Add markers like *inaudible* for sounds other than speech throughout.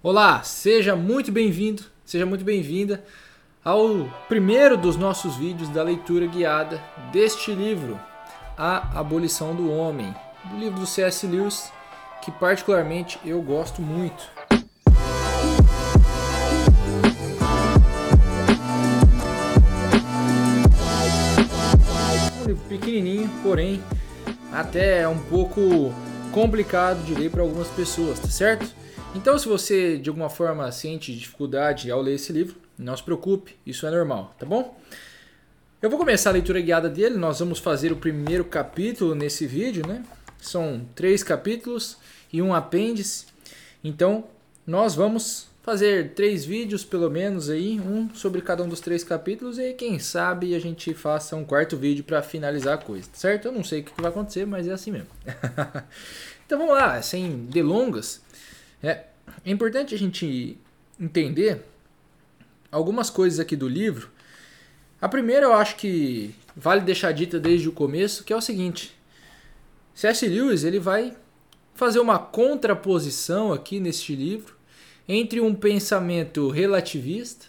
Olá, seja muito bem-vindo, seja muito bem-vinda ao primeiro dos nossos vídeos da leitura guiada deste livro, A Abolição do Homem, do livro do C.S. Lewis, que particularmente eu gosto muito. Um livro pequenininho, porém até um pouco complicado de ler para algumas pessoas, tá certo? Então, se você de alguma forma sente dificuldade ao ler esse livro, não se preocupe, isso é normal, tá bom? Eu vou começar a leitura guiada dele, nós vamos fazer o primeiro capítulo nesse vídeo, né? São três capítulos e um apêndice. Então, nós vamos fazer três vídeos pelo menos aí, um sobre cada um dos três capítulos e quem sabe a gente faça um quarto vídeo para finalizar a coisa, certo? Eu não sei o que vai acontecer, mas é assim mesmo. *laughs* então vamos lá, sem delongas. É, é importante a gente entender algumas coisas aqui do livro. A primeira eu acho que vale deixar dita desde o começo, que é o seguinte: C.S. Lewis ele vai fazer uma contraposição aqui neste livro entre um pensamento relativista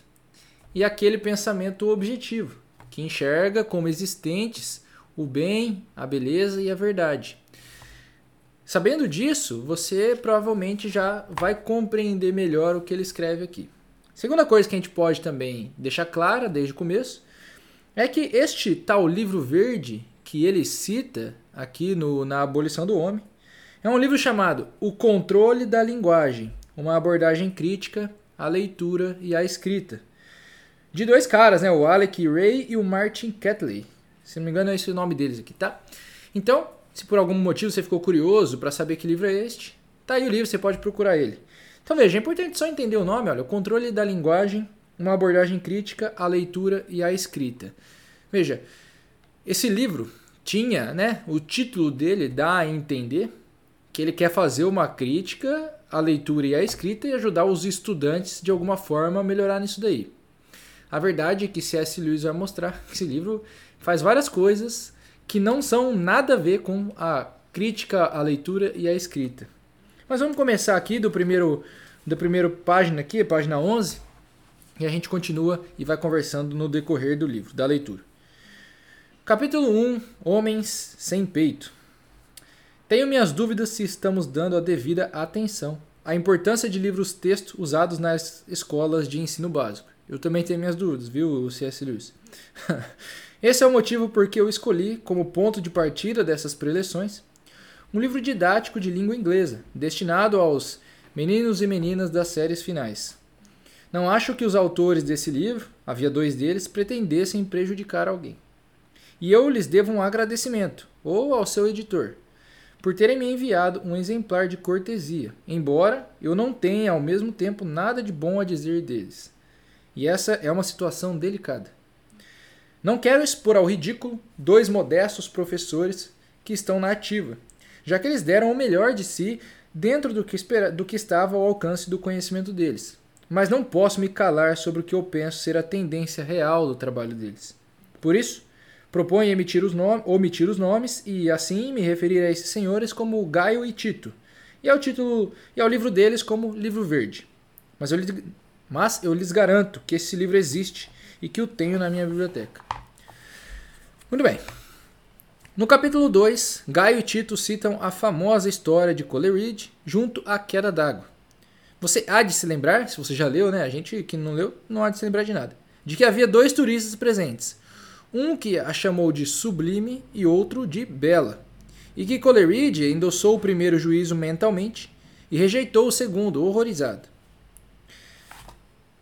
e aquele pensamento objetivo, que enxerga como existentes o bem, a beleza e a verdade. Sabendo disso, você provavelmente já vai compreender melhor o que ele escreve aqui. Segunda coisa que a gente pode também deixar clara desde o começo é que este tal livro verde que ele cita aqui no, na Abolição do Homem é um livro chamado O Controle da Linguagem, uma abordagem crítica à leitura e à escrita. De dois caras, né? o Alec Ray e o Martin Catley. Se não me engano, é esse o nome deles aqui, tá? Então, se por algum motivo você ficou curioso para saber que livro é este, tá aí o livro, você pode procurar ele. Então veja, é importante só entender o nome, olha, o controle da linguagem, uma abordagem crítica à leitura e à escrita. Veja, esse livro tinha, né, o título dele dá a entender que ele quer fazer uma crítica à leitura e à escrita e ajudar os estudantes de alguma forma a melhorar nisso daí. A verdade é que C.S. Lewis vai mostrar que esse livro faz várias coisas que não são nada a ver com a crítica à leitura e à escrita. Mas vamos começar aqui do primeiro da primeira página aqui, página 11, e a gente continua e vai conversando no decorrer do livro, da leitura. Capítulo 1: Homens sem peito. Tenho minhas dúvidas se estamos dando a devida atenção à importância de livros-texto usados nas escolas de ensino básico. Eu também tenho minhas dúvidas, viu, C.S. Lewis? *laughs* Esse é o motivo por que eu escolhi como ponto de partida dessas preleções um livro didático de língua inglesa, destinado aos meninos e meninas das séries finais. Não acho que os autores desse livro, havia dois deles, pretendessem prejudicar alguém. E eu lhes devo um agradecimento, ou ao seu editor, por terem me enviado um exemplar de cortesia, embora eu não tenha ao mesmo tempo nada de bom a dizer deles. E essa é uma situação delicada. Não quero expor ao ridículo dois modestos professores que estão na ativa, já que eles deram o melhor de si dentro do que, espera, do que estava ao alcance do conhecimento deles. Mas não posso me calar sobre o que eu penso ser a tendência real do trabalho deles. Por isso, proponho emitir os omitir os nomes e assim me referir a esses senhores como Gaio e Tito, e ao título e ao livro deles como Livro Verde. Mas eu, mas eu lhes garanto que esse livro existe e que o tenho na minha biblioteca. Muito bem. No capítulo 2, Gaio e Tito citam a famosa história de Coleridge junto à queda d'água. Você há de se lembrar, se você já leu, né? A gente que não leu não há de se lembrar de nada. De que havia dois turistas presentes. Um que a chamou de sublime e outro de bela. E que Coleridge endossou o primeiro juízo mentalmente e rejeitou o segundo, horrorizado.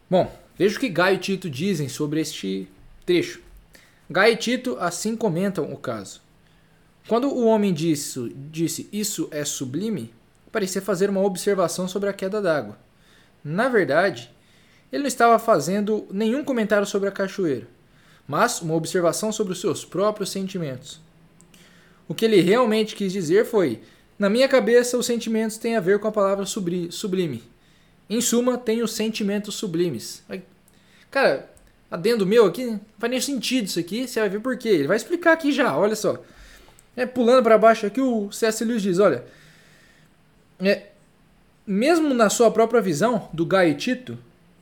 Bom, Veja o que Gaio e Tito dizem sobre este trecho. Gaio e Tito assim comentam o caso. Quando o homem disse, disse isso é sublime, parecia fazer uma observação sobre a queda d'água. Na verdade, ele não estava fazendo nenhum comentário sobre a cachoeira, mas uma observação sobre os seus próprios sentimentos. O que ele realmente quis dizer foi: na minha cabeça, os sentimentos têm a ver com a palavra sublime. Em suma, tem os sentimentos sublimes. Cara, adendo meu aqui, não faz nem sentido isso aqui, você vai ver por quê. Ele vai explicar aqui já, olha só. É, pulando para baixo aqui, o C.S. Lewis diz, olha, é, mesmo na sua própria visão do Gaio Tito,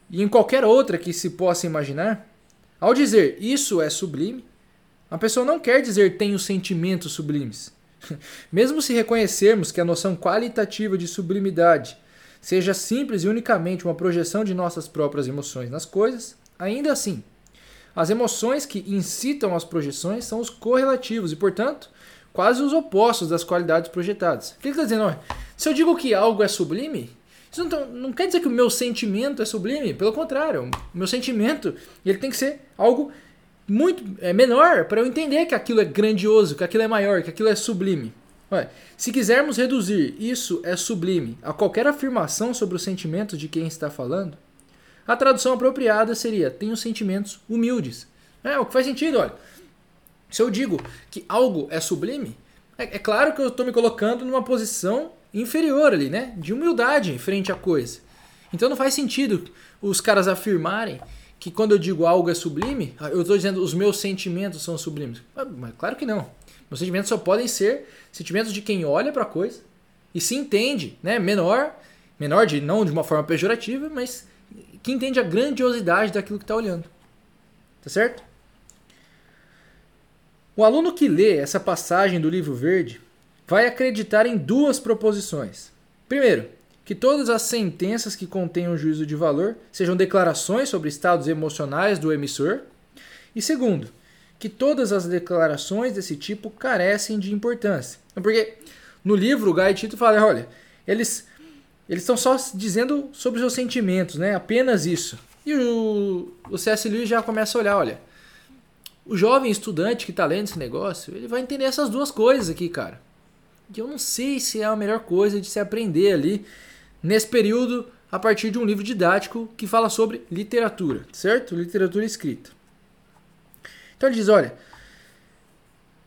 e em qualquer outra que se possa imaginar, ao dizer isso é sublime, a pessoa não quer dizer tenho sentimentos sublimes. *laughs* Mesmo se reconhecermos que a noção qualitativa de sublimidade seja simples e unicamente uma projeção de nossas próprias emoções nas coisas, ainda assim, as emoções que incitam as projeções são os correlativos e, portanto, quase os opostos das qualidades projetadas. O que ele está dizendo? Se eu digo que algo é sublime, isso não, não, quer dizer que o meu sentimento é sublime. Pelo contrário, o meu sentimento ele tem que ser algo muito é, menor para eu entender que aquilo é grandioso, que aquilo é maior, que aquilo é sublime. Se quisermos reduzir isso é sublime a qualquer afirmação sobre os sentimentos de quem está falando, a tradução apropriada seria tenho sentimentos humildes. É o que faz sentido, olha. Se eu digo que algo é sublime, é, é claro que eu estou me colocando numa posição inferior ali, né? De humildade frente à coisa. Então não faz sentido os caras afirmarem que quando eu digo algo é sublime, eu estou dizendo os meus sentimentos são sublimes. Mas claro que não. Meus sentimentos só podem ser sentimentos de quem olha para a coisa e se entende, né? Menor, menor de não de uma forma pejorativa, mas que entende a grandiosidade daquilo que está olhando. Tá certo? O aluno que lê essa passagem do livro verde vai acreditar em duas proposições. Primeiro, que todas as sentenças que contenham juízo de valor sejam declarações sobre estados emocionais do emissor. E segundo, que todas as declarações desse tipo carecem de importância. Porque no livro o Guy Tito fala, olha, eles eles estão só dizendo sobre seus sentimentos, né? Apenas isso. E o, o C.S. Lewis já começa a olhar, olha, o jovem estudante que está lendo esse negócio, ele vai entender essas duas coisas aqui, cara. E eu não sei se é a melhor coisa de se aprender ali nesse período a partir de um livro didático que fala sobre literatura, certo? Literatura escrita. Então ele diz: olha,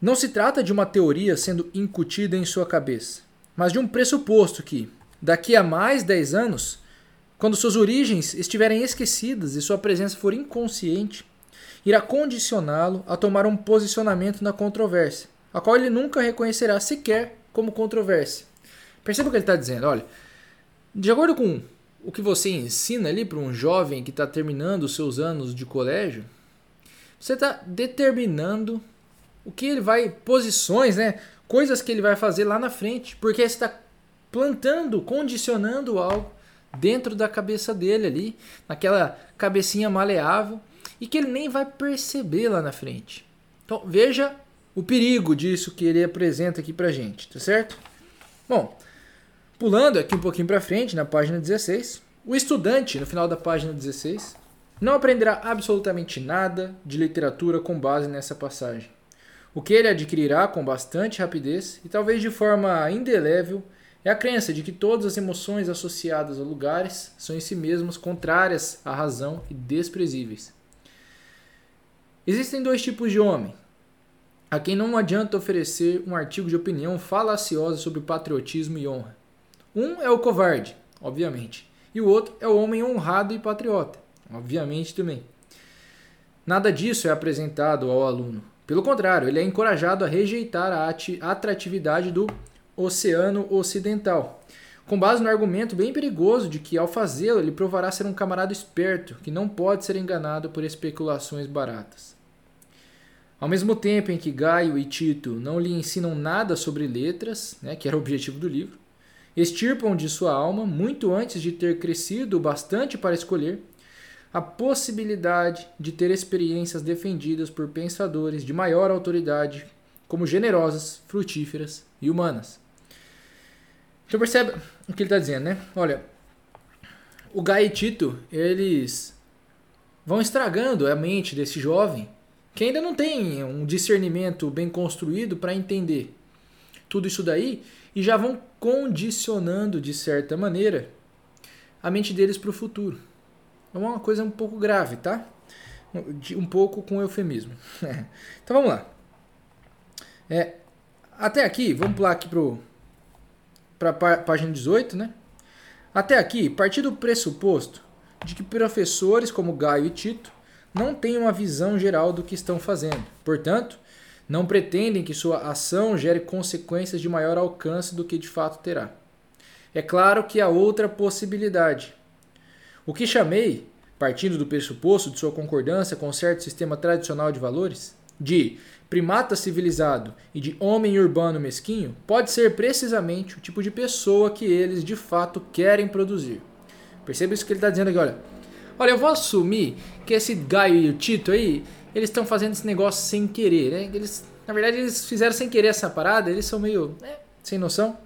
não se trata de uma teoria sendo incutida em sua cabeça, mas de um pressuposto que, daqui a mais 10 anos, quando suas origens estiverem esquecidas e sua presença for inconsciente, irá condicioná-lo a tomar um posicionamento na controvérsia, a qual ele nunca reconhecerá sequer como controvérsia. Perceba o que ele está dizendo. Olha, de acordo com o que você ensina ali para um jovem que está terminando os seus anos de colégio, você está determinando o que ele vai, posições, né? Coisas que ele vai fazer lá na frente, porque você está plantando, condicionando algo dentro da cabeça dele ali, naquela cabecinha maleável, e que ele nem vai perceber lá na frente. Então veja o perigo disso que ele apresenta aqui pra gente, tá certo? Bom, pulando aqui um pouquinho para frente, na página 16, o estudante, no final da página 16, não aprenderá absolutamente nada de literatura com base nessa passagem. O que ele adquirirá com bastante rapidez e talvez de forma indelével é a crença de que todas as emoções associadas a lugares são em si mesmas contrárias à razão e desprezíveis. Existem dois tipos de homem, a quem não adianta oferecer um artigo de opinião falaciosa sobre patriotismo e honra. Um é o covarde, obviamente, e o outro é o homem honrado e patriota, obviamente também. Nada disso é apresentado ao aluno. Pelo contrário, ele é encorajado a rejeitar a atratividade do oceano ocidental, com base no argumento bem perigoso de que, ao fazê-lo, ele provará ser um camarada esperto, que não pode ser enganado por especulações baratas. Ao mesmo tempo em que Gaio e Tito não lhe ensinam nada sobre letras, né, que era o objetivo do livro, extirpam de sua alma, muito antes de ter crescido bastante para escolher, a possibilidade de ter experiências defendidas por pensadores de maior autoridade, como generosas, frutíferas e humanas. Então percebe o que ele está dizendo, né? Olha, o Gaio e Tito, eles vão estragando a mente desse jovem que ainda não tem um discernimento bem construído para entender tudo isso daí e já vão condicionando de certa maneira a mente deles para o futuro. É uma coisa um pouco grave, tá? Um pouco com eufemismo. *laughs* então vamos lá. É, até aqui, vamos pular aqui para a página 18, né? Até aqui, partir do pressuposto de que professores como Gaio e Tito não têm uma visão geral do que estão fazendo. Portanto, não pretendem que sua ação gere consequências de maior alcance do que de fato terá. É claro que há outra possibilidade. O que chamei, partindo do pressuposto de sua concordância com certo sistema tradicional de valores, de primata civilizado e de homem urbano mesquinho, pode ser precisamente o tipo de pessoa que eles de fato querem produzir. Perceba isso que ele está dizendo aqui, olha. Olha, eu vou assumir que esse Gaio e o Tito aí, eles estão fazendo esse negócio sem querer, né? Eles, na verdade, eles fizeram sem querer essa parada, eles são meio né, sem noção.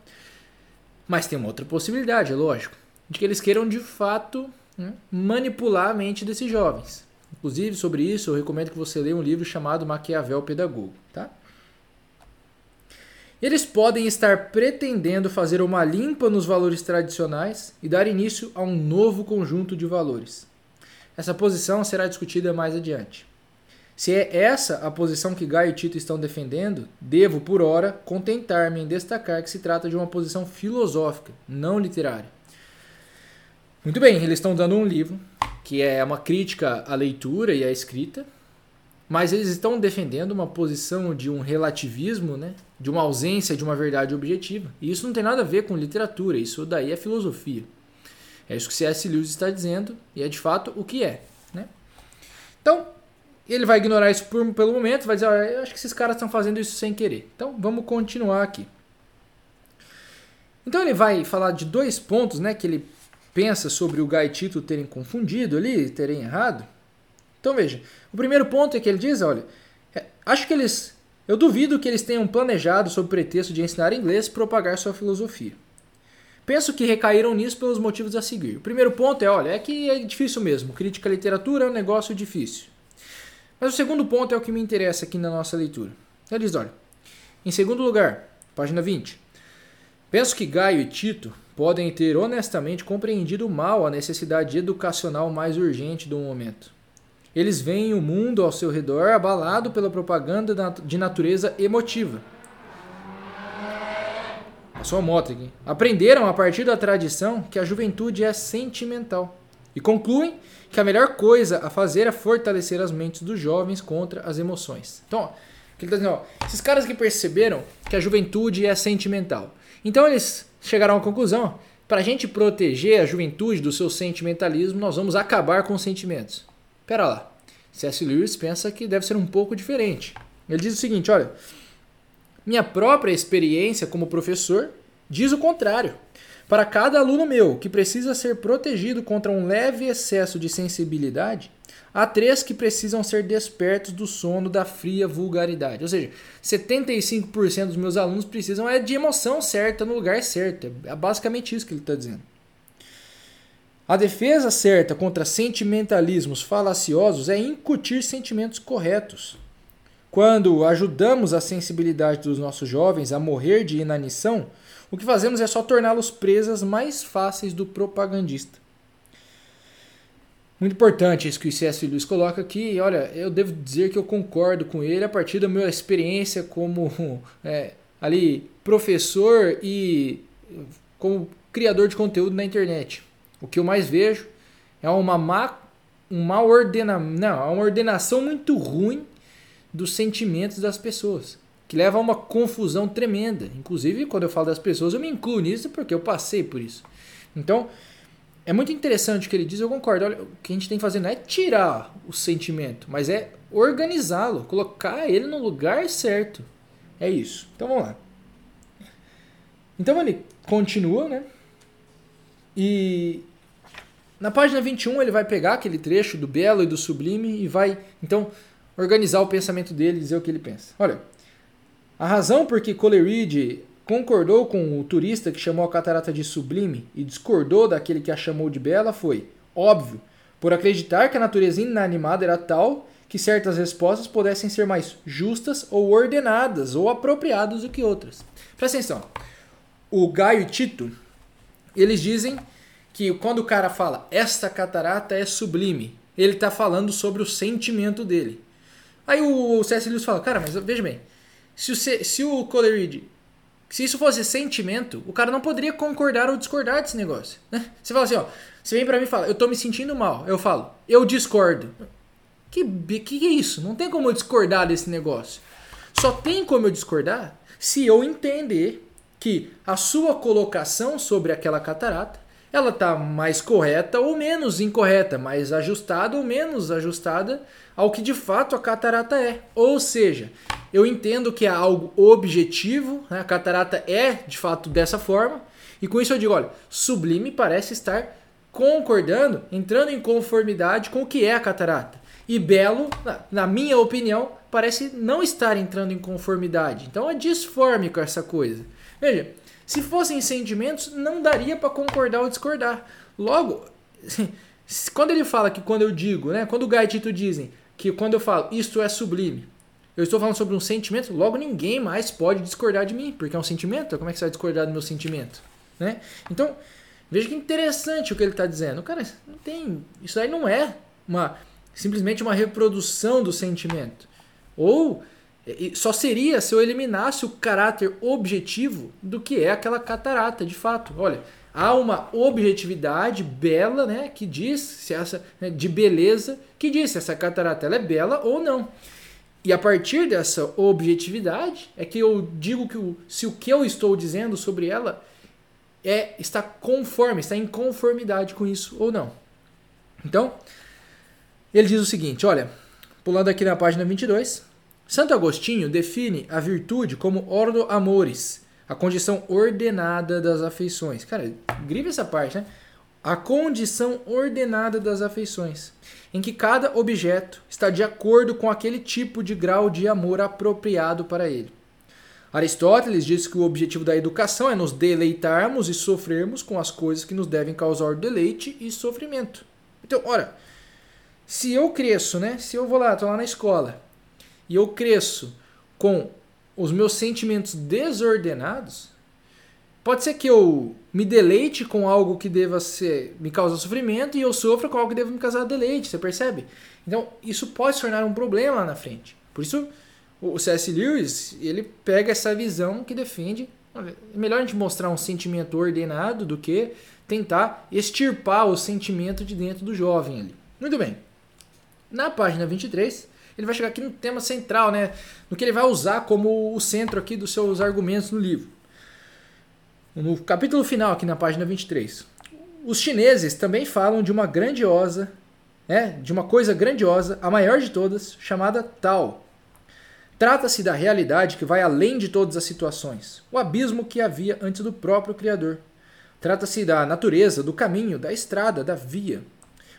Mas tem uma outra possibilidade, é lógico, de que eles queiram de fato né, manipular a mente desses jovens. Inclusive, sobre isso, eu recomendo que você leia um livro chamado Maquiavel Pedagogo. Tá? Eles podem estar pretendendo fazer uma limpa nos valores tradicionais e dar início a um novo conjunto de valores. Essa posição será discutida mais adiante. Se é essa a posição que Gaio e Tito estão defendendo, devo, por ora, contentar-me em destacar que se trata de uma posição filosófica, não literária. Muito bem, eles estão dando um livro que é uma crítica à leitura e à escrita, mas eles estão defendendo uma posição de um relativismo, né? de uma ausência de uma verdade objetiva. E isso não tem nada a ver com literatura, isso daí é filosofia. É isso que C.S. Lewis está dizendo e é de fato o que é. Né? Então, ele vai ignorar isso por, pelo momento, vai dizer, ah, eu acho que esses caras estão fazendo isso sem querer. Então, vamos continuar aqui. Então ele vai falar de dois pontos, né, que ele pensa sobre o Gai e Tito terem confundido ali, terem errado. Então veja, o primeiro ponto é que ele diz, olha, é, acho que eles, eu duvido que eles tenham planejado sob pretexto de ensinar inglês propagar sua filosofia. Penso que recaíram nisso pelos motivos a seguir. O primeiro ponto é, olha, é que é difícil mesmo. Crítica à literatura é um negócio difícil. Mas o segundo ponto é o que me interessa aqui na nossa leitura. Ele diz: olha, em segundo lugar, página 20. Penso que Gaio e Tito podem ter honestamente compreendido mal a necessidade educacional mais urgente do momento. Eles veem o mundo ao seu redor abalado pela propaganda de natureza emotiva. Passou a moto aqui. Aprenderam a partir da tradição que a juventude é sentimental e concluem que a melhor coisa a fazer é fortalecer as mentes dos jovens contra as emoções. Então, ó, ele tá dizendo, ó, esses caras que perceberam que a juventude é sentimental. Então eles chegaram à conclusão, para a gente proteger a juventude do seu sentimentalismo, nós vamos acabar com os sentimentos. Pera lá, C.S. Lewis pensa que deve ser um pouco diferente. Ele diz o seguinte, olha, minha própria experiência como professor diz o contrário. Para cada aluno meu que precisa ser protegido contra um leve excesso de sensibilidade, há três que precisam ser despertos do sono da fria vulgaridade. Ou seja, 75% dos meus alunos precisam é de emoção certa no lugar certo. É basicamente isso que ele está dizendo. A defesa certa contra sentimentalismos falaciosos é incutir sentimentos corretos. Quando ajudamos a sensibilidade dos nossos jovens a morrer de inanição, o que fazemos é só torná-los presas mais fáceis do propagandista. Muito importante isso que o C.S. Lewis coloca aqui. Olha, eu devo dizer que eu concordo com ele a partir da minha experiência como *laughs* é, ali professor e como criador de conteúdo na internet. O que eu mais vejo é uma má, uma, ordena, não, uma ordenação muito ruim dos sentimentos das pessoas que leva a uma confusão tremenda. Inclusive, quando eu falo das pessoas, eu me incluo nisso porque eu passei por isso. Então, é muito interessante o que ele diz, eu concordo. Olha, o que a gente tem que fazer não é tirar o sentimento, mas é organizá-lo, colocar ele no lugar certo. É isso. Então vamos lá. Então ele continua, né? E na página 21 ele vai pegar aquele trecho do belo e do sublime e vai, então, organizar o pensamento dele e dizer o que ele pensa. Olha, a razão por que Coleridge concordou com o turista que chamou a catarata de sublime e discordou daquele que a chamou de bela foi, óbvio, por acreditar que a natureza inanimada era tal que certas respostas pudessem ser mais justas ou ordenadas ou apropriadas do que outras. Presta atenção. O Gaio e Tito, eles dizem que quando o cara fala esta catarata é sublime, ele está falando sobre o sentimento dele. Aí o C.S. Lewis fala, cara, mas veja bem, se o, se o Coleridge, se isso fosse sentimento, o cara não poderia concordar ou discordar desse negócio. Né? Você fala assim, ó, você vem para mim e fala, eu tô me sentindo mal. Eu falo, eu discordo. Que, que é isso? Não tem como eu discordar desse negócio. Só tem como eu discordar se eu entender que a sua colocação sobre aquela catarata ela está mais correta ou menos incorreta, mais ajustada ou menos ajustada ao que de fato a catarata é. Ou seja, eu entendo que é algo objetivo, né? a catarata é de fato dessa forma, e com isso eu digo, olha, sublime parece estar concordando, entrando em conformidade com o que é a catarata. E belo, na minha opinião, parece não estar entrando em conformidade. Então é disfórmico essa coisa. Veja, se fossem sentimentos, não daria para concordar ou discordar. Logo, *laughs* quando ele fala que quando eu digo, né, quando o Gai e Tito dizem que quando eu falo isto é sublime, eu estou falando sobre um sentimento, logo ninguém mais pode discordar de mim, porque é um sentimento. Como é que você vai discordar do meu sentimento? Né? Então, veja que interessante o que ele está dizendo. Cara, não tem, isso aí não é uma simplesmente uma reprodução do sentimento. Ou só seria se eu eliminasse o caráter objetivo do que é aquela catarata, de fato. Olha, há uma objetividade bela, né, que diz se essa né, de beleza, que diz se essa catarata ela é bela ou não. E a partir dessa objetividade é que eu digo que o, se o que eu estou dizendo sobre ela é está conforme, está em conformidade com isso ou não. Então, ele diz o seguinte, olha, pulando aqui na página 22, Santo Agostinho define a virtude como ordo amores, a condição ordenada das afeições. Cara, grife essa parte, né? A condição ordenada das afeições, em que cada objeto está de acordo com aquele tipo de grau de amor apropriado para ele. Aristóteles diz que o objetivo da educação é nos deleitarmos e sofrermos com as coisas que nos devem causar deleite e sofrimento. Então, ora, se eu cresço, né? Se eu vou lá, tô lá na escola, e eu cresço com os meus sentimentos desordenados, pode ser que eu me deleite com algo que deva ser me causar sofrimento e eu sofra com algo que deva me causar deleite, você percebe? Então, isso pode se tornar um problema lá na frente. Por isso, o C.S. Lewis, ele pega essa visão que defende, é melhor a gente mostrar um sentimento ordenado do que tentar extirpar o sentimento de dentro do jovem ali. Muito bem. Na página 23, ele vai chegar aqui no tema central, né? No que ele vai usar como o centro aqui dos seus argumentos no livro. No capítulo final, aqui na página 23. Os chineses também falam de uma grandiosa, né, de uma coisa grandiosa, a maior de todas, chamada Tao. Trata-se da realidade que vai além de todas as situações, o abismo que havia antes do próprio Criador. Trata-se da natureza, do caminho, da estrada, da via.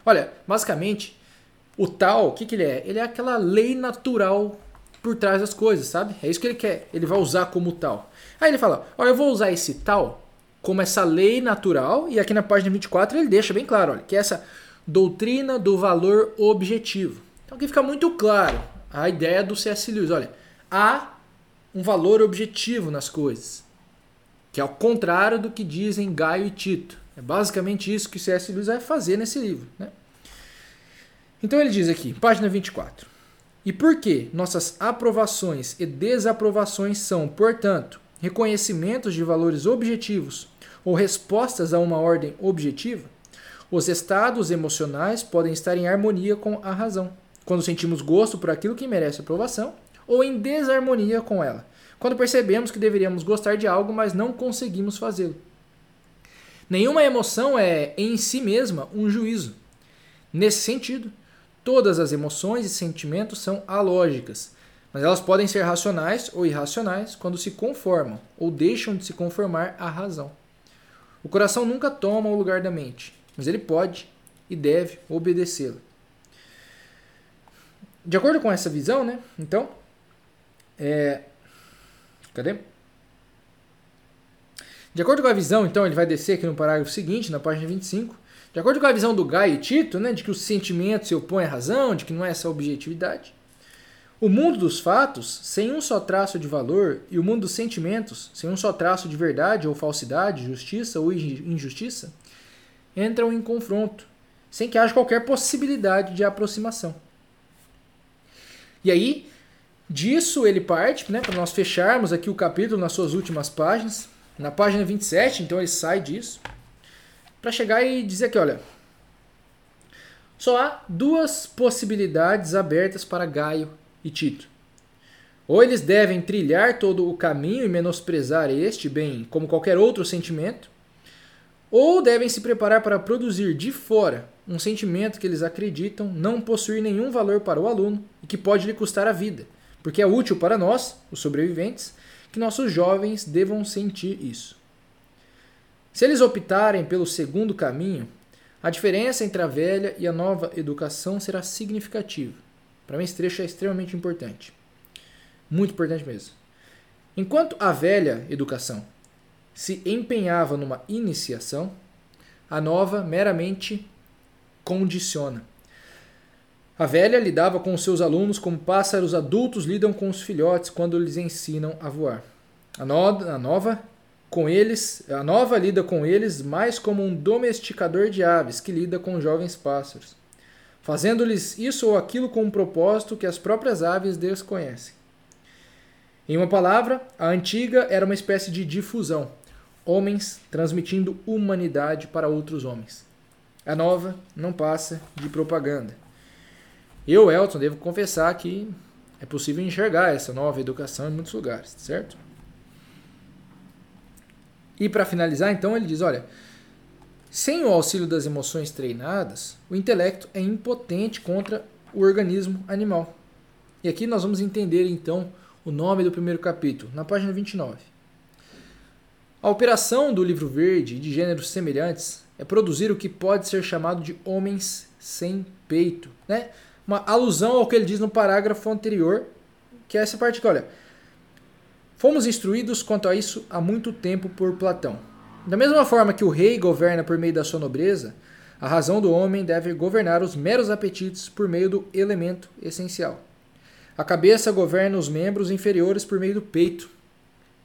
Olha, basicamente, o tal, o que, que ele é? Ele é aquela lei natural por trás das coisas, sabe? É isso que ele quer. Ele vai usar como tal. Aí ele fala: Olha, eu vou usar esse tal como essa lei natural, e aqui na página 24 ele deixa bem claro, olha, que é essa doutrina do valor objetivo. Então aqui fica muito claro a ideia do C.S. Lewis. Olha, há um valor objetivo nas coisas, que é ao contrário do que dizem Gaio e Tito. É basicamente isso que o C.S. Lewis vai fazer nesse livro. Né? Então ele diz aqui, página 24. E por que nossas aprovações e desaprovações são, portanto, reconhecimentos de valores objetivos ou respostas a uma ordem objetiva, os estados emocionais podem estar em harmonia com a razão, quando sentimos gosto por aquilo que merece aprovação, ou em desarmonia com ela, quando percebemos que deveríamos gostar de algo, mas não conseguimos fazê-lo. Nenhuma emoção é, em si mesma, um juízo. Nesse sentido, Todas as emoções e sentimentos são alógicas, mas elas podem ser racionais ou irracionais quando se conformam ou deixam de se conformar à razão. O coração nunca toma o lugar da mente, mas ele pode e deve obedecê-la. De acordo com essa visão, né? Então, é... cadê? De acordo com a visão, então, ele vai descer aqui no parágrafo seguinte, na página 25. De acordo com a visão do Gai e Tito, né, de que o sentimento se opõe à razão, de que não é essa objetividade, o mundo dos fatos, sem um só traço de valor, e o mundo dos sentimentos, sem um só traço de verdade ou falsidade, justiça ou injustiça, entram em confronto, sem que haja qualquer possibilidade de aproximação. E aí, disso ele parte, né, para nós fecharmos aqui o capítulo nas suas últimas páginas. Na página 27, então ele sai disso para chegar e dizer aqui, olha, só há duas possibilidades abertas para Gaio e Tito. Ou eles devem trilhar todo o caminho e menosprezar este bem como qualquer outro sentimento, ou devem se preparar para produzir de fora um sentimento que eles acreditam não possuir nenhum valor para o aluno e que pode lhe custar a vida, porque é útil para nós, os sobreviventes, que nossos jovens devam sentir isso. Se eles optarem pelo segundo caminho, a diferença entre a velha e a nova educação será significativa. Para mim, esse trecho é extremamente importante. Muito importante mesmo. Enquanto a velha educação se empenhava numa iniciação, a nova meramente condiciona. A velha lidava com os seus alunos como pássaros adultos lidam com os filhotes quando lhes ensinam a voar. A, no, a nova com eles, a nova lida com eles mais como um domesticador de aves que lida com jovens pássaros, fazendo-lhes isso ou aquilo com um propósito que as próprias aves desconhecem. Em uma palavra, a antiga era uma espécie de difusão, homens transmitindo humanidade para outros homens. A nova não passa de propaganda. Eu, Elton, devo confessar que é possível enxergar essa nova educação em muitos lugares, certo? E para finalizar, então, ele diz: olha, sem o auxílio das emoções treinadas, o intelecto é impotente contra o organismo animal. E aqui nós vamos entender então o nome do primeiro capítulo, na página 29. A operação do livro verde de gêneros semelhantes é produzir o que pode ser chamado de homens sem peito. Né? Uma alusão ao que ele diz no parágrafo anterior, que é essa parte que, olha, fomos instruídos quanto a isso há muito tempo por Platão. Da mesma forma que o rei governa por meio da sua nobreza, a razão do homem deve governar os meros apetites por meio do elemento essencial. A cabeça governa os membros inferiores por meio do peito,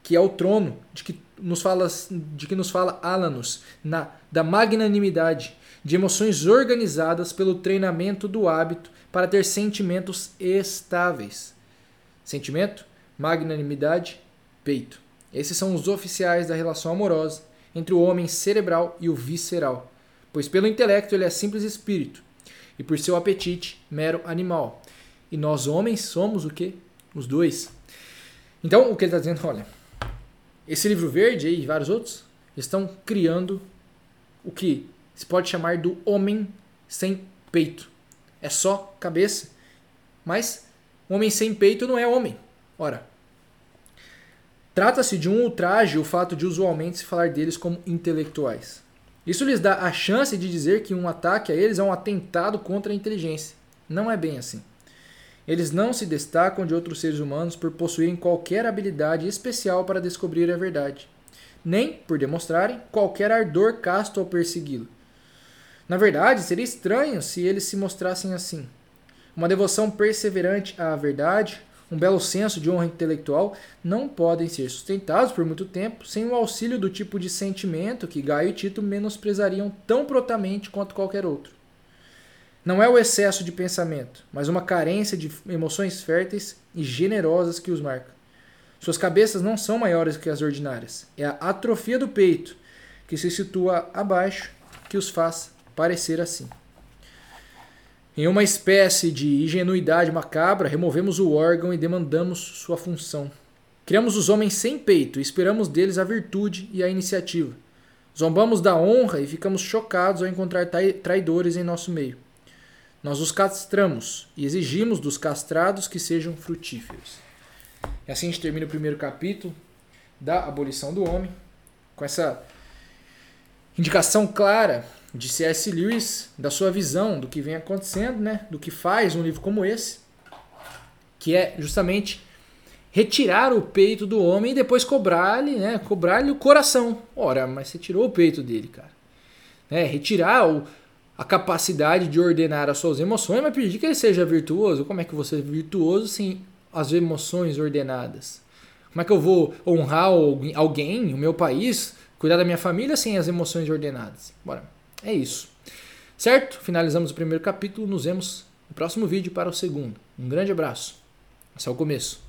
que é o trono de que nos fala, de que nos fala Alanos, na, da magnanimidade, de emoções organizadas pelo treinamento do hábito para ter sentimentos estáveis. Sentimento, magnanimidade, peito. Esses são os oficiais da relação amorosa entre o homem cerebral e o visceral, pois pelo intelecto ele é simples espírito e por seu apetite mero animal. E nós homens somos o que? Os dois. Então o que ele está dizendo, olha, esse livro verde e vários outros estão criando o que se pode chamar do homem sem peito. É só cabeça. Mas homem sem peito não é homem. Ora, trata-se de um ultraje o fato de usualmente se falar deles como intelectuais. Isso lhes dá a chance de dizer que um ataque a eles é um atentado contra a inteligência. Não é bem assim. Eles não se destacam de outros seres humanos por possuírem qualquer habilidade especial para descobrir a verdade, nem por demonstrarem qualquer ardor casto ao persegui-lo. Na verdade, seria estranho se eles se mostrassem assim. Uma devoção perseverante à verdade, um belo senso de honra intelectual não podem ser sustentados por muito tempo sem o auxílio do tipo de sentimento que Gaio e Tito menosprezariam tão prontamente quanto qualquer outro. Não é o excesso de pensamento, mas uma carência de emoções férteis e generosas que os marca. Suas cabeças não são maiores que as ordinárias. É a atrofia do peito, que se situa abaixo, que os faz parecer assim. Em uma espécie de ingenuidade macabra, removemos o órgão e demandamos sua função. Criamos os homens sem peito e esperamos deles a virtude e a iniciativa. Zombamos da honra e ficamos chocados ao encontrar traidores em nosso meio. Nós os castramos e exigimos dos castrados que sejam frutíferos. E assim a gente termina o primeiro capítulo da abolição do homem, com essa indicação clara de C.S. Lewis, da sua visão do que vem acontecendo, né, do que faz um livro como esse, que é justamente retirar o peito do homem e depois cobrar-lhe, né, cobrar-lhe o coração. Ora, mas você tirou o peito dele, cara. É, retirar o, a capacidade de ordenar as suas emoções, mas pedir que ele seja virtuoso. Como é que você é virtuoso sem as emoções ordenadas? Como é que eu vou honrar alguém, o meu país, cuidar da minha família sem as emoções ordenadas? Bora, é isso. Certo? Finalizamos o primeiro capítulo. Nos vemos no próximo vídeo para o segundo. Um grande abraço. Esse é o começo.